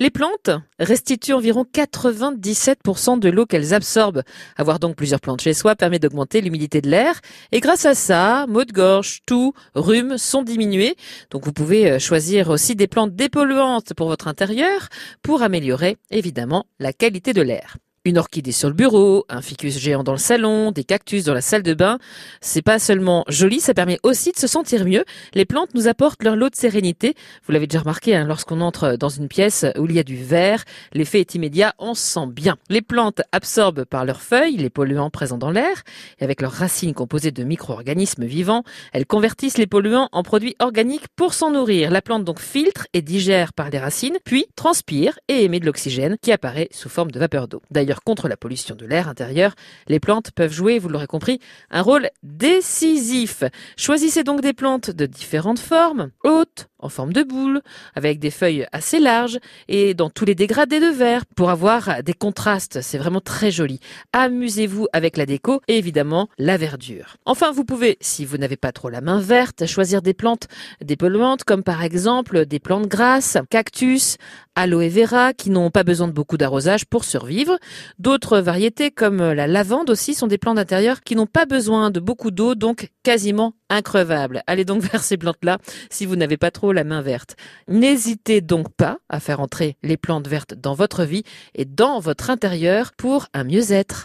Les plantes restituent environ 97% de l'eau qu'elles absorbent. Avoir donc plusieurs plantes chez soi permet d'augmenter l'humidité de l'air. Et grâce à ça, maux de gorge, toux, rhume sont diminués. Donc vous pouvez euh, choisir aussi des plantes dépolluantes pour votre intérieur pour améliorer évidemment la qualité de l'air. Une orchidée sur le bureau, un ficus géant dans le salon, des cactus dans la salle de bain. C'est pas seulement joli, ça permet aussi de se sentir mieux. Les plantes nous apportent leur lot de sérénité. Vous l'avez déjà remarqué, hein, lorsqu'on entre dans une pièce où il y a du vert, l'effet est immédiat, on se sent bien. Les plantes absorbent par leurs feuilles les polluants présents dans l'air et avec leurs racines composées de micro-organismes vivants, elles convertissent les polluants en produits organiques pour s'en nourrir. La plante donc filtre et digère par les racines, puis transpire et émet de l'oxygène qui apparaît sous forme de vapeur d'eau. D'ailleurs, contre la pollution de l'air intérieur, les plantes peuvent jouer, vous l'aurez compris, un rôle décisif. Choisissez donc des plantes de différentes formes, hautes, en forme de boule, avec des feuilles assez larges et dans tous les dégradés de verre pour avoir des contrastes. C'est vraiment très joli. Amusez-vous avec la déco et évidemment la verdure. Enfin, vous pouvez, si vous n'avez pas trop la main verte, choisir des plantes dépolluantes comme par exemple des plantes grasses, cactus, aloe vera qui n'ont pas besoin de beaucoup d'arrosage pour survivre. D'autres variétés comme la lavande aussi sont des plantes d'intérieur qui n'ont pas besoin de beaucoup d'eau donc quasiment increvables. Allez donc vers ces plantes-là si vous n'avez pas trop la main verte. N'hésitez donc pas à faire entrer les plantes vertes dans votre vie et dans votre intérieur pour un mieux-être.